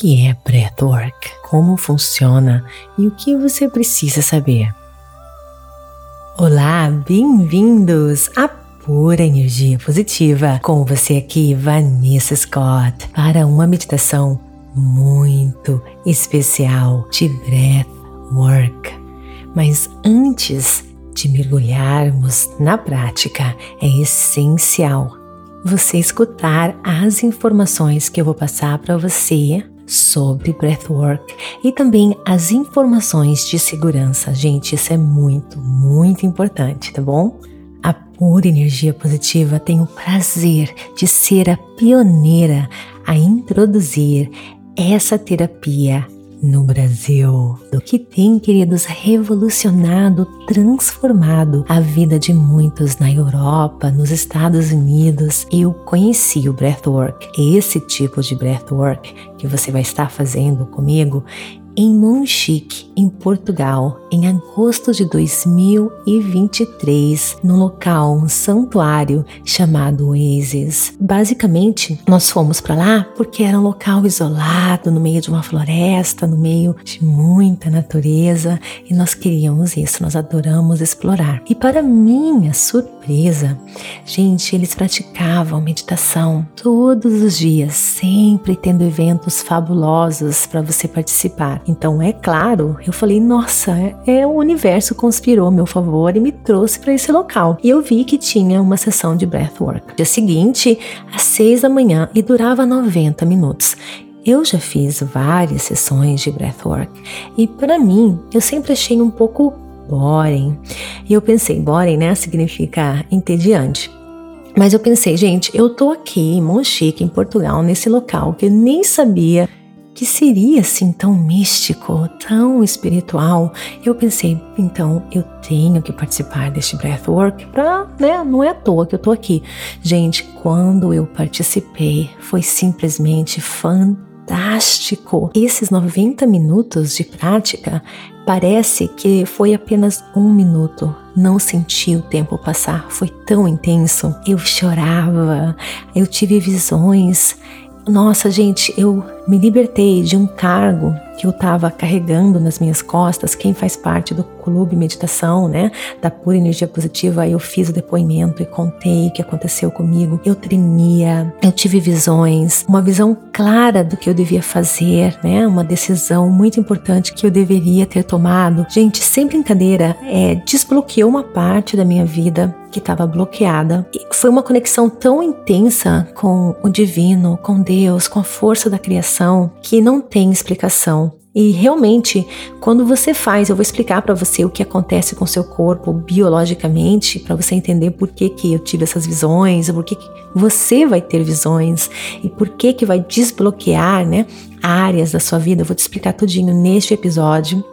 Que é breathwork? Como funciona e o que você precisa saber? Olá, bem-vindos a pura energia positiva. Com você aqui, Vanessa Scott, para uma meditação muito especial de breath work. Mas antes de mergulharmos na prática, é essencial você escutar as informações que eu vou passar para você sobre breathwork e também as informações de segurança. Gente, isso é muito, muito importante, tá bom? A pura energia positiva tem o prazer de ser a pioneira a introduzir essa terapia no Brasil, do que tem, queridos, revolucionado, transformado a vida de muitos na Europa, nos Estados Unidos. Eu conheci o breathwork, esse tipo de breathwork que você vai estar fazendo comigo em Monchique, em Portugal, em agosto de 2023, no local, um santuário chamado Oasis. Basicamente, nós fomos para lá porque era um local isolado, no meio de uma floresta, no meio de muita natureza, e nós queríamos isso, nós adoramos explorar. E para minha surpresa, gente, eles praticavam meditação todos os dias, sempre tendo eventos fabulosos para você participar. Então, é claro, eu falei, nossa, é, o universo conspirou a meu favor e me trouxe para esse local. E eu vi que tinha uma sessão de breathwork. Dia seguinte, às seis da manhã, e durava 90 minutos. Eu já fiz várias sessões de breathwork e para mim eu sempre achei um pouco boring. E eu pensei, boring, né, significa entediante. Mas eu pensei, gente, eu tô aqui em Monchique, em Portugal, nesse local que eu nem sabia que seria assim tão místico, tão espiritual, eu pensei, então eu tenho que participar deste breathwork para, né, não é à toa que eu tô aqui. Gente, quando eu participei, foi simplesmente fantástico. Esses 90 minutos de prática parece que foi apenas um minuto. Não senti o tempo passar, foi tão intenso. Eu chorava, eu tive visões. Nossa, gente, eu me libertei de um cargo que eu estava carregando nas minhas costas. Quem faz parte do clube meditação, né, da pura energia positiva, eu fiz o depoimento e contei o que aconteceu comigo. Eu tremia, eu tive visões, uma visão clara do que eu devia fazer, né, uma decisão muito importante que eu deveria ter tomado. Gente, sem brincadeira, é, desbloqueou uma parte da minha vida que estava bloqueada. E foi uma conexão tão intensa com o divino, com Deus, com a força da criação que não tem explicação. E realmente, quando você faz, eu vou explicar para você o que acontece com seu corpo biologicamente, para você entender por que, que eu tive essas visões, por que, que você vai ter visões e por que que vai desbloquear, né, áreas da sua vida. Eu vou te explicar tudinho neste episódio.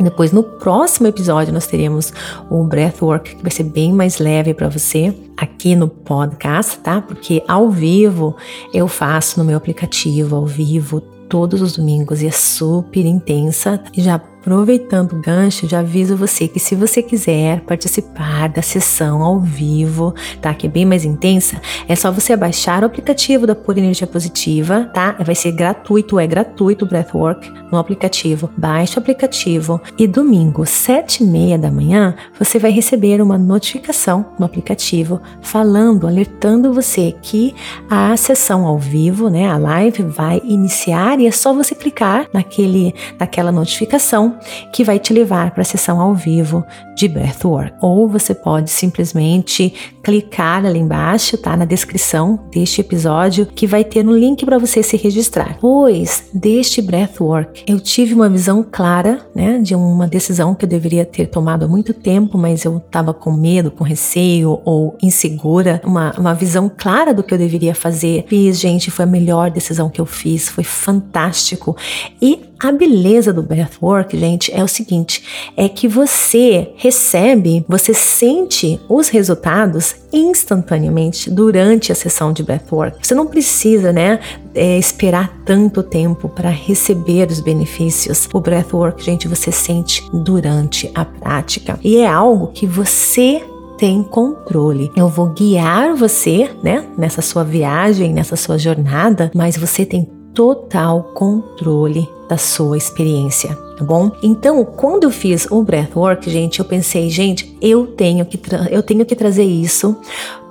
Depois, no próximo episódio, nós teremos o Breathwork, que vai ser bem mais leve para você aqui no podcast, tá? Porque ao vivo eu faço no meu aplicativo, ao vivo, todos os domingos e é super intensa. Já Aproveitando o gancho, já aviso você que se você quiser participar da sessão ao vivo, tá? Que é bem mais intensa, é só você baixar o aplicativo da Pura Energia Positiva, tá? Vai ser gratuito, é gratuito o Breathwork no aplicativo. Baixe o aplicativo e domingo, sete e meia da manhã, você vai receber uma notificação no aplicativo falando, alertando você que a sessão ao vivo, né? A live vai iniciar e é só você clicar naquele, naquela notificação que vai te levar para a sessão ao vivo de Breathwork. Ou você pode simplesmente clicar ali embaixo, tá? Na descrição deste episódio, que vai ter um link para você se registrar. Pois deste Breathwork, eu tive uma visão clara, né? De uma decisão que eu deveria ter tomado há muito tempo, mas eu estava com medo, com receio ou insegura. Uma, uma visão clara do que eu deveria fazer. Fiz, gente, foi a melhor decisão que eu fiz, foi fantástico. E a beleza do breathwork, gente, é o seguinte: é que você recebe, você sente os resultados instantaneamente durante a sessão de breathwork. Você não precisa, né, é, esperar tanto tempo para receber os benefícios. O breathwork, gente, você sente durante a prática e é algo que você tem controle. Eu vou guiar você, né, nessa sua viagem, nessa sua jornada, mas você tem total controle da sua experiência, tá bom? Então, quando eu fiz o breathwork, gente, eu pensei, gente, eu tenho que eu tenho que trazer isso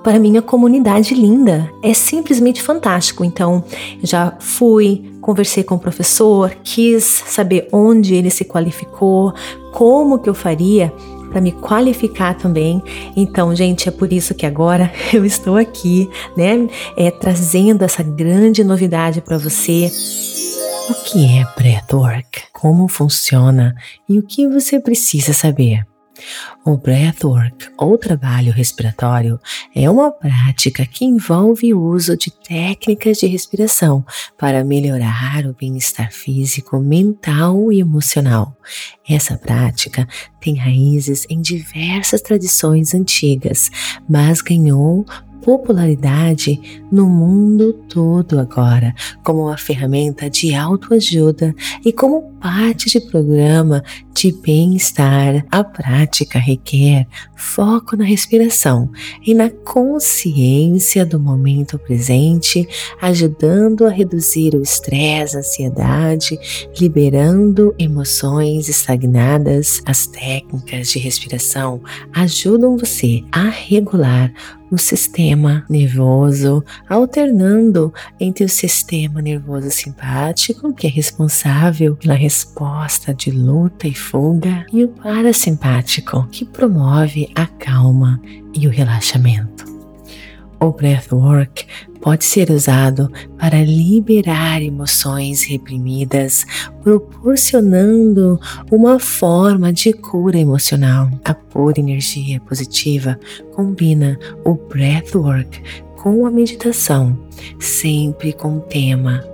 para minha comunidade linda. É simplesmente fantástico. Então, já fui, conversei com o professor, quis saber onde ele se qualificou, como que eu faria para me qualificar também. Então, gente, é por isso que agora eu estou aqui, né, é, trazendo essa grande novidade para você. O que é breathwork? Como funciona e o que você precisa saber? O breathwork, ou trabalho respiratório, é uma prática que envolve o uso de técnicas de respiração para melhorar o bem-estar físico, mental e emocional. Essa prática tem raízes em diversas tradições antigas, mas ganhou popularidade no mundo todo agora, como uma ferramenta de autoajuda e como parte de programa de bem-estar. A prática requer foco na respiração e na consciência do momento presente, ajudando a reduzir o estresse, a ansiedade, liberando emoções estagnadas. As técnicas de respiração ajudam você a regular o sistema nervoso, alternando entre o sistema nervoso simpático, que é responsável pela resposta de luta e fuga, e o parasimpático, que promove a calma e o relaxamento. O breathwork pode ser usado para liberar emoções reprimidas, proporcionando uma forma de cura emocional. A pura energia positiva combina o breathwork com a meditação, sempre com tema.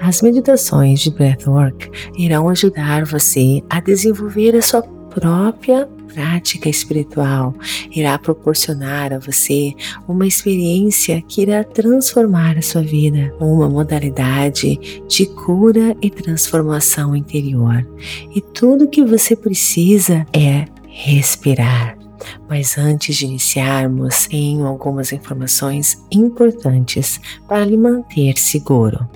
As meditações de breathwork irão ajudar você a desenvolver a sua própria prática espiritual irá proporcionar a você uma experiência que irá transformar a sua vida, uma modalidade de cura e transformação interior. E tudo que você precisa é respirar. Mas antes de iniciarmos, tenho algumas informações importantes para lhe manter seguro.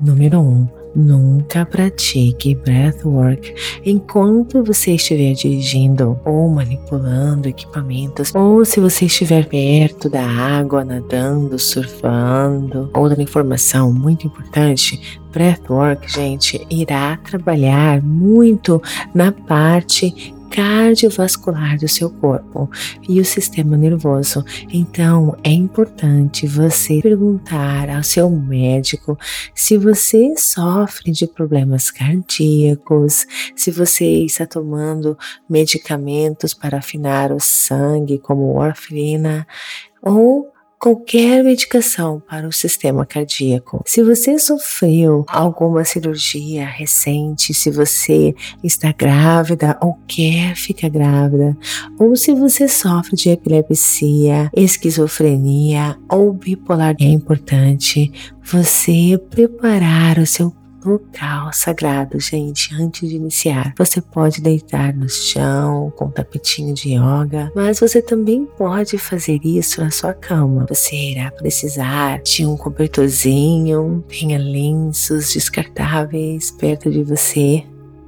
Número 1. Um, Nunca pratique breathwork enquanto você estiver dirigindo ou manipulando equipamentos, ou se você estiver perto da água, nadando, surfando. Outra informação muito importante: breathwork, gente, irá trabalhar muito na parte cardiovascular do seu corpo e o sistema nervoso. Então, é importante você perguntar ao seu médico se você sofre de problemas cardíacos, se você está tomando medicamentos para afinar o sangue, como warfarina, ou qualquer medicação para o sistema cardíaco. Se você sofreu alguma cirurgia recente, se você está grávida ou quer ficar grávida, ou se você sofre de epilepsia, esquizofrenia ou bipolar, é importante você preparar o seu local sagrado, gente, antes de iniciar. Você pode deitar no chão com um tapetinho de yoga, mas você também pode fazer isso na sua cama. Você irá precisar de um cobertorzinho, tenha lenços descartáveis perto de você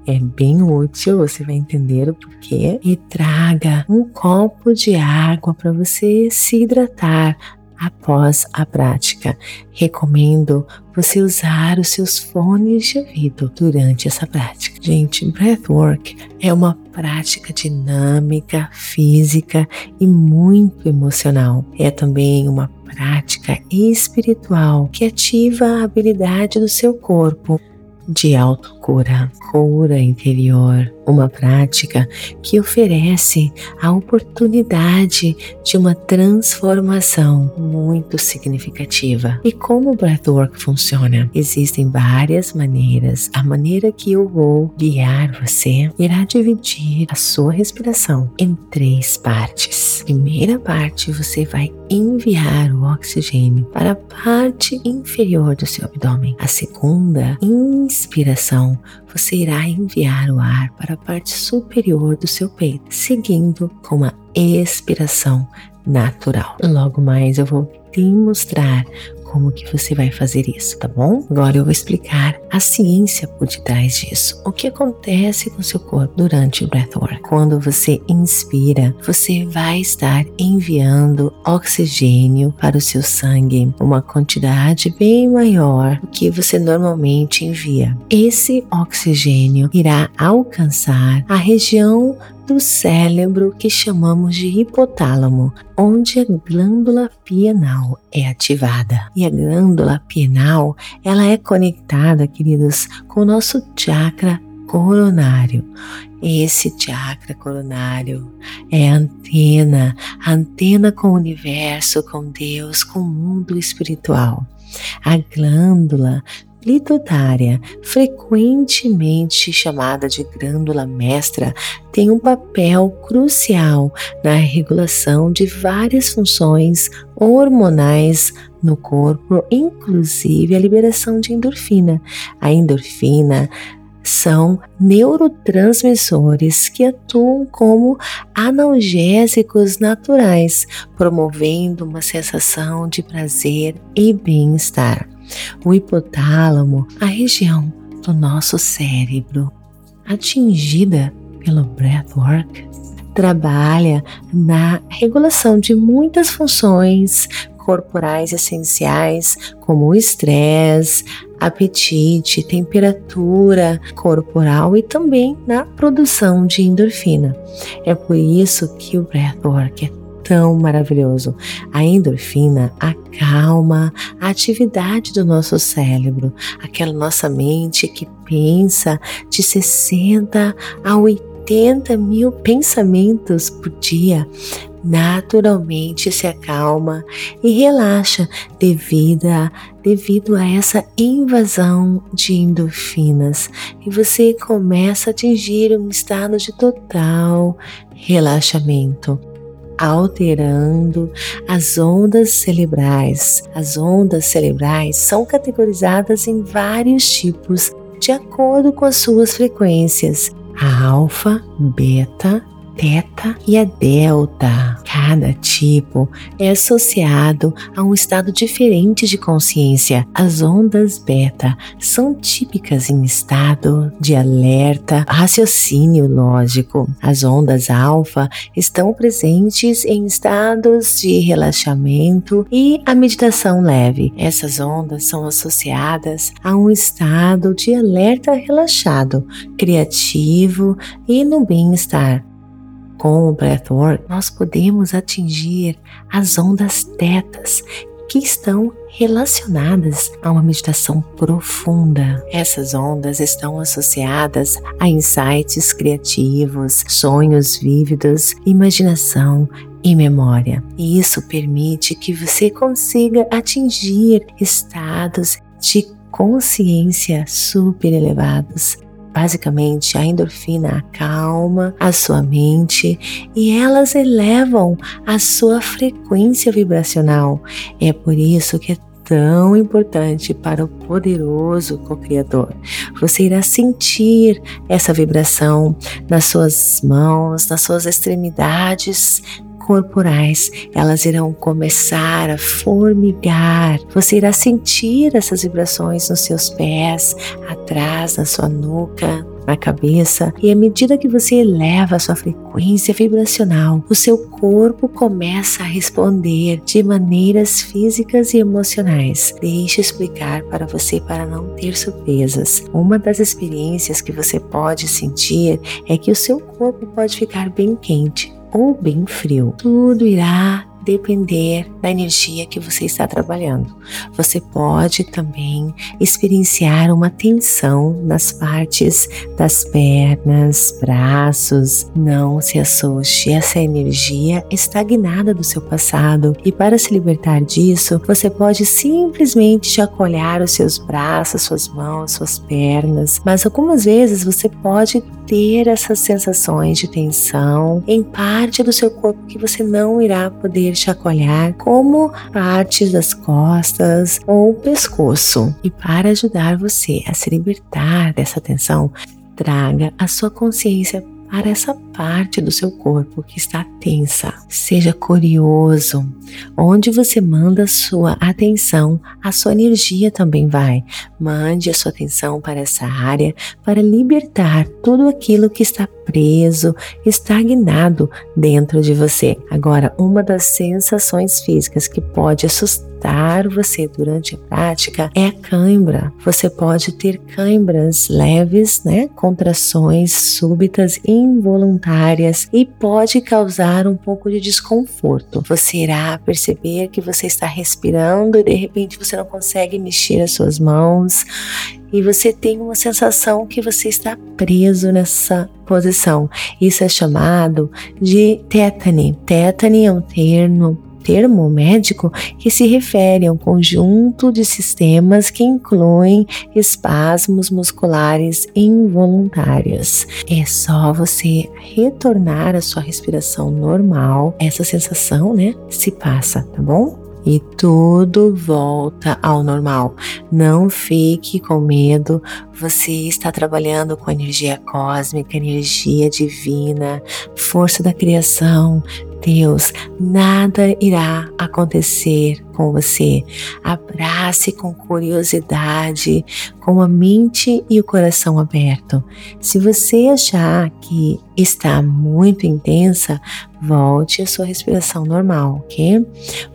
é bem útil, você vai entender o porquê. E traga um copo de água para você se hidratar após a prática. Recomendo você usar os seus fones de ouvido durante essa prática. Gente, breathwork é uma prática dinâmica, física e muito emocional. É também uma prática espiritual que ativa a habilidade do seu corpo de autocura, cura interior, uma prática que oferece a oportunidade de uma transformação muito significativa. E como o breathwork funciona? Existem várias maneiras. A maneira que eu vou guiar você irá dividir a sua respiração em três partes. Primeira parte, você vai enviar o oxigênio para a parte inferior do seu abdômen. A segunda, inspiração, você irá enviar o ar para a parte superior do seu peito, seguindo com a expiração natural. Logo mais eu vou te mostrar como que você vai fazer isso, tá bom? Agora eu vou explicar a ciência por detrás disso. O que acontece com seu corpo durante o breathwork? Quando você inspira, você vai estar enviando oxigênio para o seu sangue, uma quantidade bem maior do que você normalmente envia. Esse oxigênio irá alcançar a região do cérebro que chamamos de hipotálamo, onde a glândula pineal é ativada. E a glândula pineal, ela é conectada, queridos, com o nosso chakra coronário. Esse chakra coronário é a antena, a antena com o universo, com Deus, com o mundo espiritual. A glândula pituitária, frequentemente chamada de glândula mestra, tem um papel crucial na regulação de várias funções hormonais no corpo, inclusive a liberação de endorfina. A endorfina são neurotransmissores que atuam como analgésicos naturais, promovendo uma sensação de prazer e bem-estar. O hipotálamo, a região do nosso cérebro atingida pelo breathwork, trabalha na regulação de muitas funções corporais essenciais, como o estresse, apetite, temperatura corporal e também na produção de endorfina. É por isso que o breathwork é tão maravilhoso. A endorfina acalma a atividade do nosso cérebro, aquela nossa mente que pensa de 60 a 80 mil pensamentos por dia naturalmente se acalma e relaxa devido a, devido a essa invasão de endorfinas e você começa a atingir um estado de total relaxamento alterando as ondas cerebrais. As ondas cerebrais são categorizadas em vários tipos de acordo com as suas frequências: a alfa, beta, teta e a delta. Cada tipo é associado a um estado diferente de consciência. As ondas beta são típicas em estado de alerta, raciocínio lógico. As ondas alfa estão presentes em estados de relaxamento e a meditação leve. Essas ondas são associadas a um estado de alerta relaxado, criativo e no bem-estar. Com o breathwork, nós podemos atingir as ondas tetas que estão relacionadas a uma meditação profunda. Essas ondas estão associadas a insights criativos, sonhos vívidos, imaginação e memória. E isso permite que você consiga atingir estados de consciência super elevados Basicamente, a endorfina acalma a sua mente e elas elevam a sua frequência vibracional. É por isso que é tão importante para o poderoso co-criador. Você irá sentir essa vibração nas suas mãos, nas suas extremidades, corporais, elas irão começar a formigar. Você irá sentir essas vibrações nos seus pés, atrás, na sua nuca, na cabeça, e à medida que você eleva a sua frequência vibracional, o seu corpo começa a responder de maneiras físicas e emocionais. Deixe explicar para você para não ter surpresas. Uma das experiências que você pode sentir é que o seu corpo pode ficar bem quente ou bem frio. Tudo irá depender da energia que você está trabalhando. Você pode também experienciar uma tensão nas partes das pernas, braços. Não se assuste, essa energia estagnada do seu passado e para se libertar disso, você pode simplesmente chacoalhar os seus braços, suas mãos, suas pernas, mas algumas vezes você pode ter essas sensações de tensão em parte do seu corpo que você não irá poder chacoalhar, como partes das costas ou pescoço. E para ajudar você a se libertar dessa tensão, traga a sua consciência para essa parte do seu corpo que está tensa. Seja curioso. Onde você manda sua atenção, a sua energia também vai. Mande a sua atenção para essa área para libertar tudo aquilo que está preso, estagnado dentro de você. Agora, uma das sensações físicas que pode assustar você durante a prática é a cãibra. Você pode ter cãibras leves, né? Contrações súbitas involuntárias e pode causar um pouco de desconforto. Você irá perceber que você está respirando e de repente você não consegue mexer as suas mãos e você tem uma sensação que você está preso nessa posição. Isso é chamado de tétane. Tétane é um termo termo médico que se refere a um conjunto de sistemas que incluem espasmos musculares involuntários. É só você retornar à sua respiração normal, essa sensação, né, se passa, tá bom? e tudo volta ao normal. Não fique com medo, você está trabalhando com energia cósmica, energia divina, força da criação, Deus, nada irá acontecer com você. Abrace com curiosidade, com a mente e o coração aberto. Se você achar que está muito intensa, volte à sua respiração normal, ok?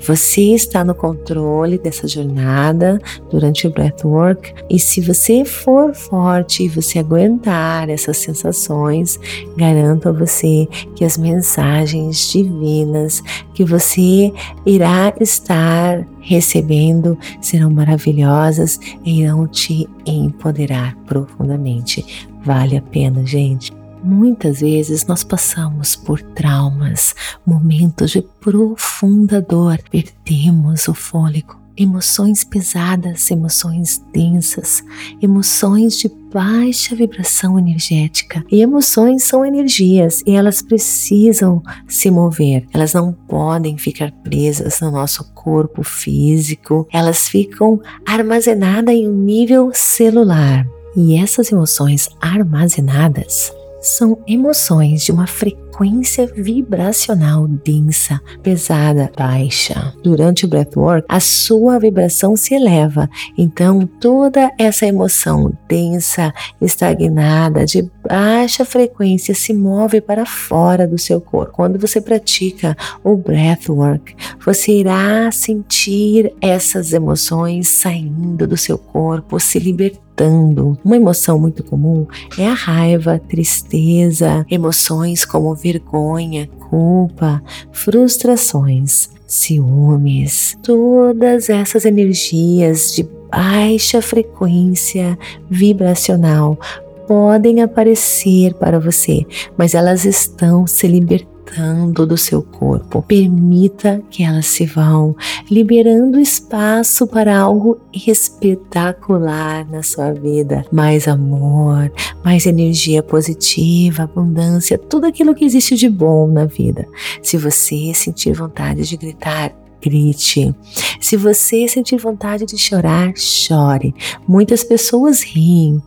Você está no controle dessa jornada durante o breathwork e se você for forte e você aguentar essas sensações, garanto a você que as mensagens divinas que você irá estar recebendo serão maravilhosas e irão te empoderar profundamente. Vale a pena, gente. Muitas vezes nós passamos por traumas, momentos de profunda dor, perdemos o fôlego, emoções pesadas, emoções densas, emoções de baixa vibração energética. E emoções são energias e elas precisam se mover. Elas não podem ficar presas no nosso corpo físico. Elas ficam armazenadas em um nível celular. E essas emoções armazenadas são emoções de uma frequência vibracional densa, pesada, baixa. Durante o breathwork, a sua vibração se eleva, então toda essa emoção densa, estagnada, de baixa frequência se move para fora do seu corpo. Quando você pratica o breathwork, você irá sentir essas emoções saindo do seu corpo, se libertando uma emoção muito comum é a raiva, tristeza, emoções como vergonha, culpa, frustrações, ciúmes. Todas essas energias de baixa frequência vibracional podem aparecer para você, mas elas estão se libertando libertando do seu corpo. Permita que elas se vão, liberando espaço para algo espetacular na sua vida. Mais amor, mais energia positiva, abundância, tudo aquilo que existe de bom na vida. Se você sentir vontade de gritar, grite. Se você sentir vontade de chorar, chore. Muitas pessoas riem.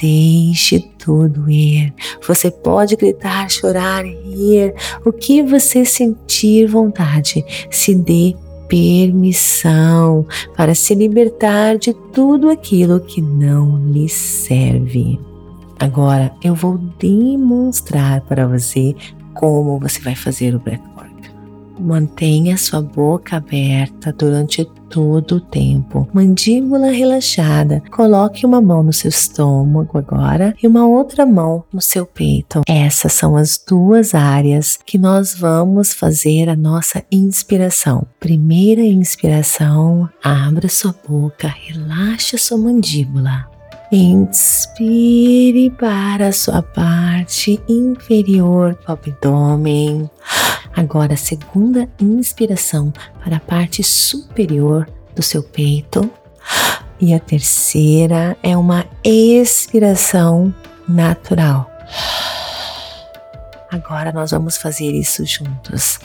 Deixe tudo ir. Você pode gritar, chorar, rir, o que você sentir vontade. Se dê permissão para se libertar de tudo aquilo que não lhe serve. Agora eu vou demonstrar para você como você vai fazer o breath Mantenha sua boca aberta durante todo o tempo. Mandíbula relaxada. Coloque uma mão no seu estômago agora e uma outra mão no seu peito. Essas são as duas áreas que nós vamos fazer a nossa inspiração. Primeira inspiração, abra sua boca, relaxe sua mandíbula. Inspire para a sua parte inferior do abdômen. Agora, a segunda inspiração para a parte superior do seu peito. E a terceira é uma expiração natural. Agora nós vamos fazer isso juntos.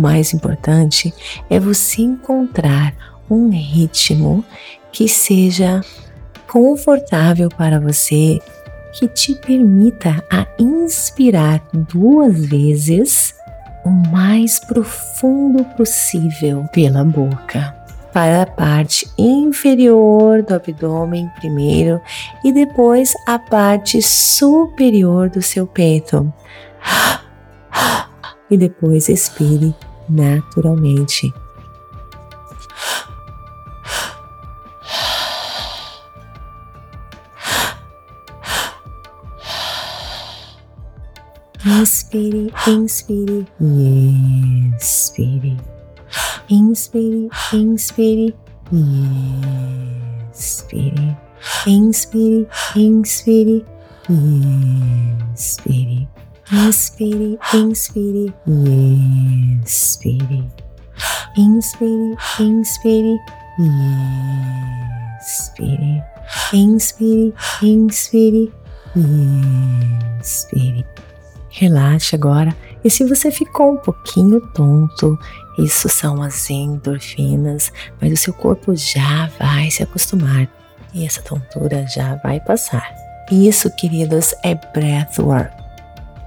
Mais importante é você encontrar um ritmo que seja confortável para você, que te permita a inspirar duas vezes o mais profundo possível pela boca para a parte inferior do abdômen primeiro e depois a parte superior do seu peito. E depois expire naturalmente. Inspire, inspire e expire. Inspire, inspire e expire. Inspire, inspire e expire. Inspire, inspire e expire. Inspire, inspire e expire. Inspire, inspire e expire. Relaxe agora. E se você ficou um pouquinho tonto, isso são as endorfinas, mas o seu corpo já vai se acostumar e essa tontura já vai passar. Isso, queridos, é breathwork.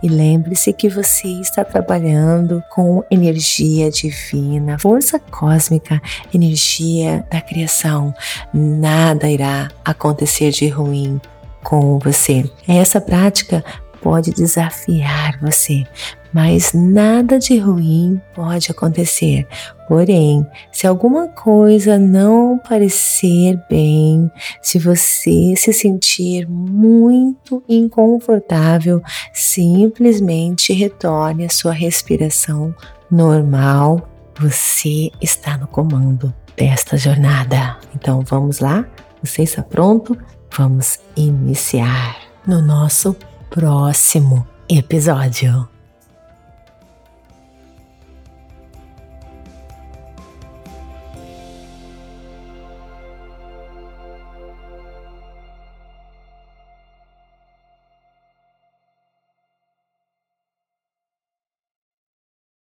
E lembre-se que você está trabalhando com energia divina, força cósmica, energia da criação. Nada irá acontecer de ruim com você. Essa prática pode desafiar você, mas nada de ruim pode acontecer. Porém, se alguma coisa não parecer bem, se você se sentir muito inconfortável, simplesmente retorne à sua respiração normal. Você está no comando desta jornada. Então vamos lá? Você está pronto? Vamos iniciar no nosso próximo episódio.